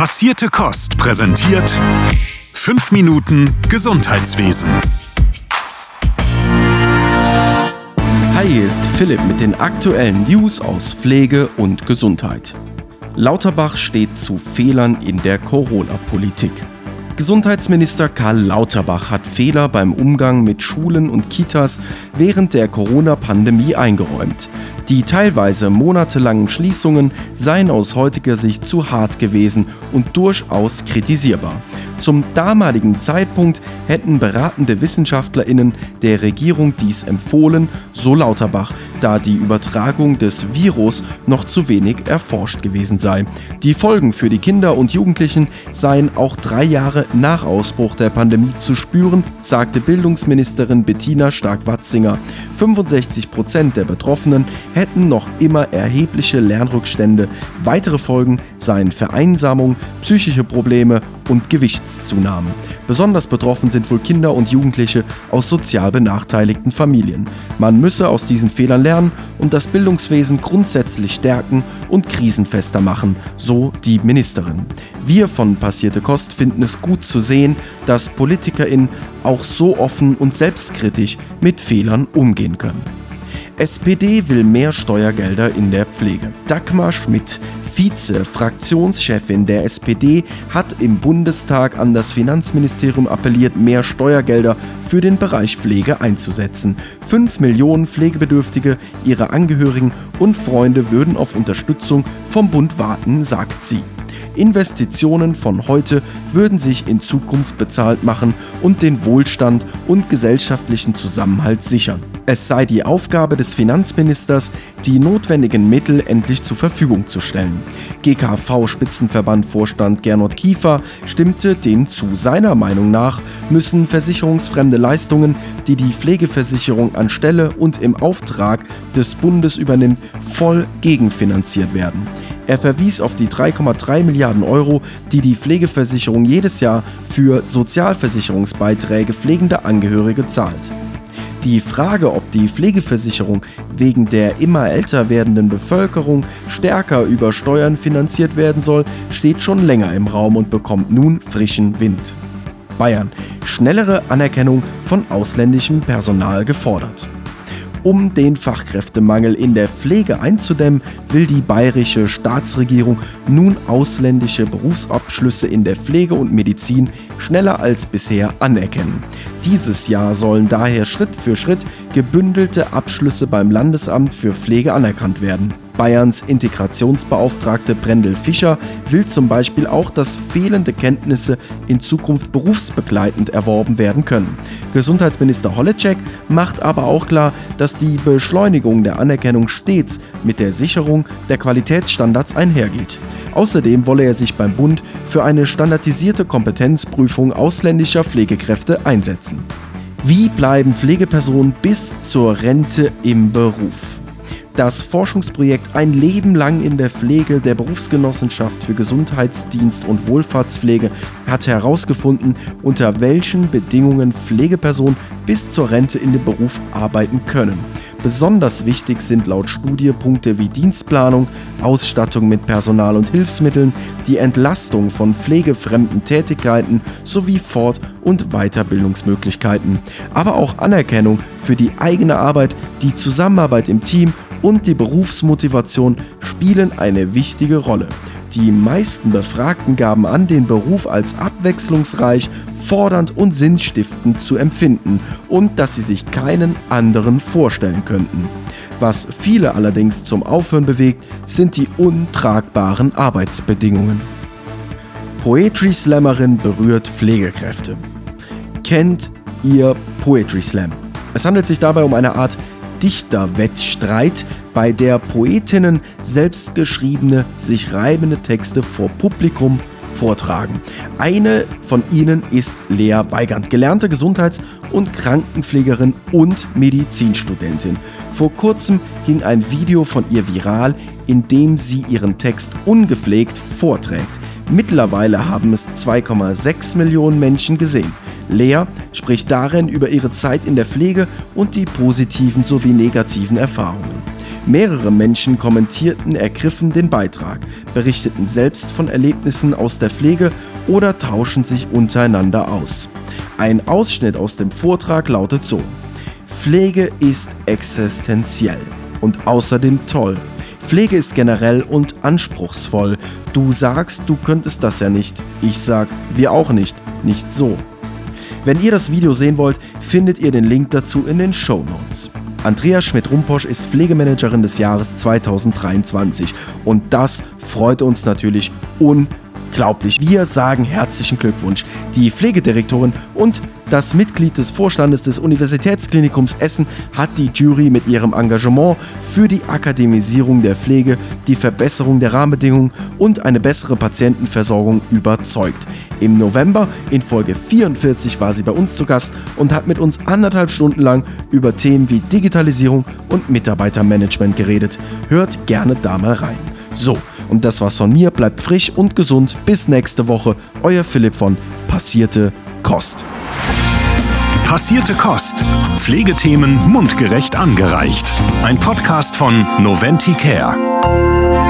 Passierte Kost präsentiert 5 Minuten Gesundheitswesen. Hi, hier ist Philipp mit den aktuellen News aus Pflege und Gesundheit. Lauterbach steht zu Fehlern in der Corona-Politik. Gesundheitsminister Karl Lauterbach hat Fehler beim Umgang mit Schulen und Kitas während der Corona-Pandemie eingeräumt. Die teilweise monatelangen Schließungen seien aus heutiger Sicht zu hart gewesen und durchaus kritisierbar. Zum damaligen Zeitpunkt hätten beratende Wissenschaftlerinnen der Regierung dies empfohlen, so Lauterbach, da die Übertragung des Virus noch zu wenig erforscht gewesen sei. Die Folgen für die Kinder und Jugendlichen seien auch drei Jahre nach Ausbruch der Pandemie zu spüren, sagte Bildungsministerin Bettina Stark-Watzinger. 65 Prozent der Betroffenen hätten noch immer erhebliche Lernrückstände. Weitere Folgen seien Vereinsamung, psychische Probleme und Gewichtszunahme. Besonders betroffen sind wohl Kinder und Jugendliche aus sozial benachteiligten Familien. Man müsse aus diesen Fehlern lernen und das Bildungswesen grundsätzlich stärken und krisenfester machen, so die Ministerin. Wir von Passierte Kost finden es gut zu sehen, dass PolitikerInnen auch so offen und selbstkritisch mit Fehlern umgehen können. SPD will mehr Steuergelder in der Pflege. Dagmar Schmidt, Vize-Fraktionschefin der SPD, hat im Bundestag an das Finanzministerium appelliert, mehr Steuergelder für den Bereich Pflege einzusetzen. Fünf Millionen Pflegebedürftige, ihre Angehörigen und Freunde würden auf Unterstützung vom Bund warten, sagt sie. Investitionen von heute würden sich in Zukunft bezahlt machen und den Wohlstand und gesellschaftlichen Zusammenhalt sichern. Es sei die Aufgabe des Finanzministers, die notwendigen Mittel endlich zur Verfügung zu stellen. GKV-Spitzenverband-Vorstand Gernot Kiefer stimmte dem zu. Seiner Meinung nach müssen versicherungsfremde Leistungen, die die Pflegeversicherung anstelle und im Auftrag des Bundes übernimmt, voll gegenfinanziert werden. Er verwies auf die 3,3 Milliarden Euro, die die Pflegeversicherung jedes Jahr für Sozialversicherungsbeiträge pflegender Angehörige zahlt. Die Frage, ob die Pflegeversicherung wegen der immer älter werdenden Bevölkerung stärker über Steuern finanziert werden soll, steht schon länger im Raum und bekommt nun frischen Wind. Bayern. Schnellere Anerkennung von ausländischem Personal gefordert. Um den Fachkräftemangel in der Pflege einzudämmen, will die bayerische Staatsregierung nun ausländische Berufsabschlüsse in der Pflege und Medizin schneller als bisher anerkennen. Dieses Jahr sollen daher Schritt für Schritt gebündelte Abschlüsse beim Landesamt für Pflege anerkannt werden. Bayerns Integrationsbeauftragte Brendel Fischer will zum Beispiel auch, dass fehlende Kenntnisse in Zukunft berufsbegleitend erworben werden können. Gesundheitsminister Holleczek macht aber auch klar, dass die Beschleunigung der Anerkennung stets mit der Sicherung der Qualitätsstandards einhergeht. Außerdem wolle er sich beim Bund für eine standardisierte Kompetenzprüfung ausländischer Pflegekräfte einsetzen. Wie bleiben Pflegepersonen bis zur Rente im Beruf? Das Forschungsprojekt Ein Leben lang in der Pflege der Berufsgenossenschaft für Gesundheitsdienst und Wohlfahrtspflege hat herausgefunden, unter welchen Bedingungen Pflegepersonen bis zur Rente in dem Beruf arbeiten können. Besonders wichtig sind laut Studie Punkte wie Dienstplanung, Ausstattung mit Personal und Hilfsmitteln, die Entlastung von pflegefremden Tätigkeiten sowie Fort- und Weiterbildungsmöglichkeiten, aber auch Anerkennung für die eigene Arbeit, die Zusammenarbeit im Team und die Berufsmotivation spielen eine wichtige Rolle. Die meisten Befragten gaben an, den Beruf als abwechslungsreich, fordernd und sinnstiftend zu empfinden und dass sie sich keinen anderen vorstellen könnten. Was viele allerdings zum Aufhören bewegt, sind die untragbaren Arbeitsbedingungen. Poetry Slammerin berührt Pflegekräfte. Kennt ihr Poetry Slam? Es handelt sich dabei um eine Art Dichterwettstreit, bei der Poetinnen selbstgeschriebene, sich reibende Texte vor Publikum vortragen. Eine von ihnen ist Lea Weigand, gelernte Gesundheits- und Krankenpflegerin und Medizinstudentin. Vor kurzem ging ein Video von ihr viral, in dem sie ihren Text ungepflegt vorträgt. Mittlerweile haben es 2,6 Millionen Menschen gesehen. Lea spricht darin über ihre Zeit in der Pflege und die positiven sowie negativen Erfahrungen. Mehrere Menschen kommentierten ergriffen den Beitrag, berichteten selbst von Erlebnissen aus der Pflege oder tauschen sich untereinander aus. Ein Ausschnitt aus dem Vortrag lautet so. Pflege ist existenziell und außerdem toll. Pflege ist generell und anspruchsvoll. Du sagst, du könntest das ja nicht. Ich sag, wir auch nicht. Nicht so. Wenn ihr das Video sehen wollt, findet ihr den Link dazu in den Show Notes. Andrea Schmidt-Rumposch ist Pflegemanagerin des Jahres 2023 und das freut uns natürlich unglaublich. Wir sagen herzlichen Glückwunsch. Die Pflegedirektorin und das Mitglied des Vorstandes des Universitätsklinikums Essen hat die Jury mit ihrem Engagement für die Akademisierung der Pflege, die Verbesserung der Rahmenbedingungen und eine bessere Patientenversorgung überzeugt. Im November in Folge 44 war sie bei uns zu Gast und hat mit uns anderthalb Stunden lang über Themen wie Digitalisierung und Mitarbeitermanagement geredet. Hört gerne da mal rein. So, und das war's von mir. Bleibt frisch und gesund. Bis nächste Woche. Euer Philipp von Passierte Kost. Passierte Kost. Pflegethemen mundgerecht angereicht. Ein Podcast von Noventi Care.